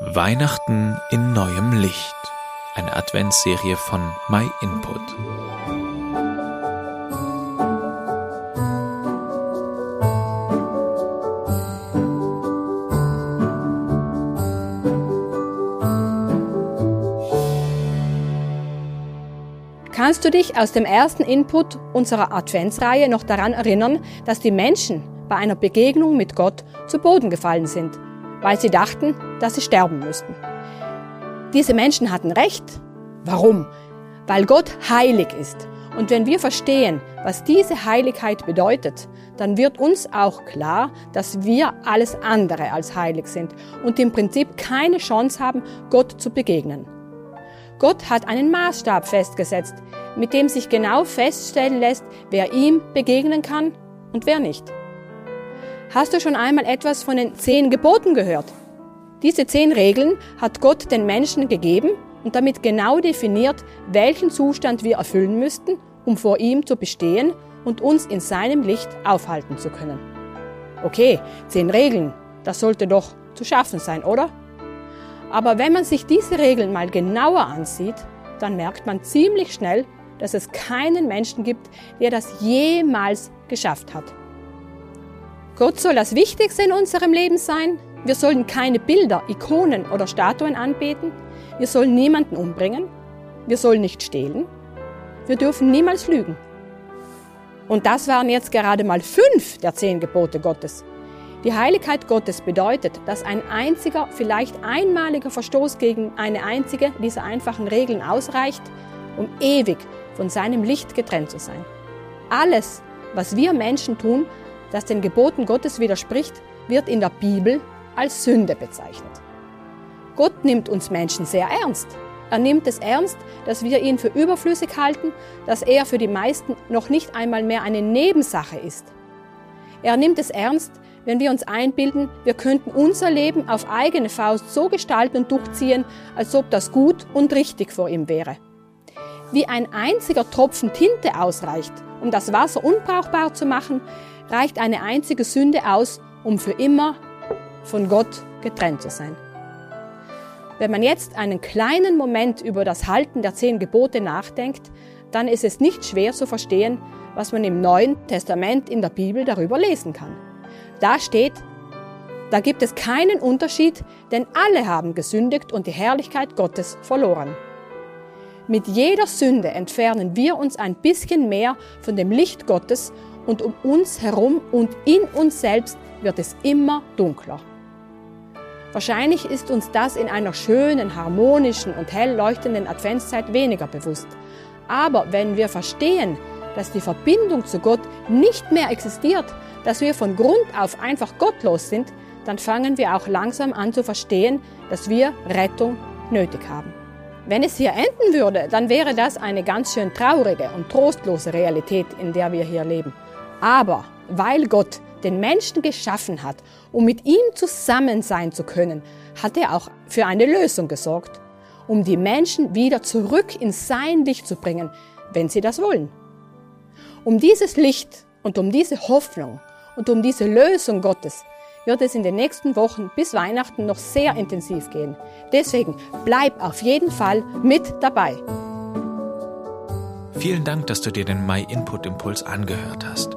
Weihnachten in neuem Licht. Eine Adventsserie von My Input. Kannst du dich aus dem ersten Input unserer Adventsreihe noch daran erinnern, dass die Menschen bei einer Begegnung mit Gott zu Boden gefallen sind, weil sie dachten, dass sie sterben müssten? Diese Menschen hatten recht. Warum? Weil Gott heilig ist. Und wenn wir verstehen, was diese Heiligkeit bedeutet, dann wird uns auch klar, dass wir alles andere als heilig sind und im Prinzip keine Chance haben, Gott zu begegnen. Gott hat einen Maßstab festgesetzt, mit dem sich genau feststellen lässt, wer ihm begegnen kann und wer nicht. Hast du schon einmal etwas von den zehn Geboten gehört? Diese zehn Regeln hat Gott den Menschen gegeben und damit genau definiert, welchen Zustand wir erfüllen müssten, um vor ihm zu bestehen und uns in seinem Licht aufhalten zu können. Okay, zehn Regeln, das sollte doch zu schaffen sein, oder? Aber wenn man sich diese Regeln mal genauer ansieht, dann merkt man ziemlich schnell, dass es keinen Menschen gibt, der das jemals geschafft hat. Gott soll das Wichtigste in unserem Leben sein. Wir sollen keine Bilder, Ikonen oder Statuen anbeten. Wir sollen niemanden umbringen. Wir sollen nicht stehlen. Wir dürfen niemals lügen. Und das waren jetzt gerade mal fünf der zehn Gebote Gottes. Die Heiligkeit Gottes bedeutet, dass ein einziger, vielleicht einmaliger Verstoß gegen eine einzige dieser einfachen Regeln ausreicht, um ewig von seinem Licht getrennt zu sein. Alles, was wir Menschen tun, das den Geboten Gottes widerspricht, wird in der Bibel als Sünde bezeichnet. Gott nimmt uns Menschen sehr ernst. Er nimmt es ernst, dass wir ihn für überflüssig halten, dass er für die meisten noch nicht einmal mehr eine Nebensache ist. Er nimmt es ernst, wenn wir uns einbilden, wir könnten unser Leben auf eigene Faust so gestalten und durchziehen, als ob das gut und richtig vor ihm wäre. Wie ein einziger Tropfen Tinte ausreicht, um das Wasser unbrauchbar zu machen, reicht eine einzige Sünde aus, um für immer von Gott getrennt zu sein. Wenn man jetzt einen kleinen Moment über das Halten der zehn Gebote nachdenkt, dann ist es nicht schwer zu verstehen, was man im Neuen Testament in der Bibel darüber lesen kann. Da steht, da gibt es keinen Unterschied, denn alle haben gesündigt und die Herrlichkeit Gottes verloren. Mit jeder Sünde entfernen wir uns ein bisschen mehr von dem Licht Gottes und um uns herum und in uns selbst wird es immer dunkler. Wahrscheinlich ist uns das in einer schönen, harmonischen und hell leuchtenden Adventszeit weniger bewusst. Aber wenn wir verstehen, dass die Verbindung zu Gott nicht mehr existiert, dass wir von Grund auf einfach gottlos sind, dann fangen wir auch langsam an zu verstehen, dass wir Rettung nötig haben. Wenn es hier enden würde, dann wäre das eine ganz schön traurige und trostlose Realität, in der wir hier leben. Aber weil Gott den Menschen geschaffen hat, um mit ihm zusammen sein zu können, hat er auch für eine Lösung gesorgt, um die Menschen wieder zurück in sein Licht zu bringen, wenn sie das wollen. Um dieses Licht und um diese Hoffnung und um diese Lösung Gottes wird es in den nächsten Wochen bis Weihnachten noch sehr intensiv gehen. Deswegen bleib auf jeden Fall mit dabei. Vielen Dank, dass du dir den My Input Impuls angehört hast.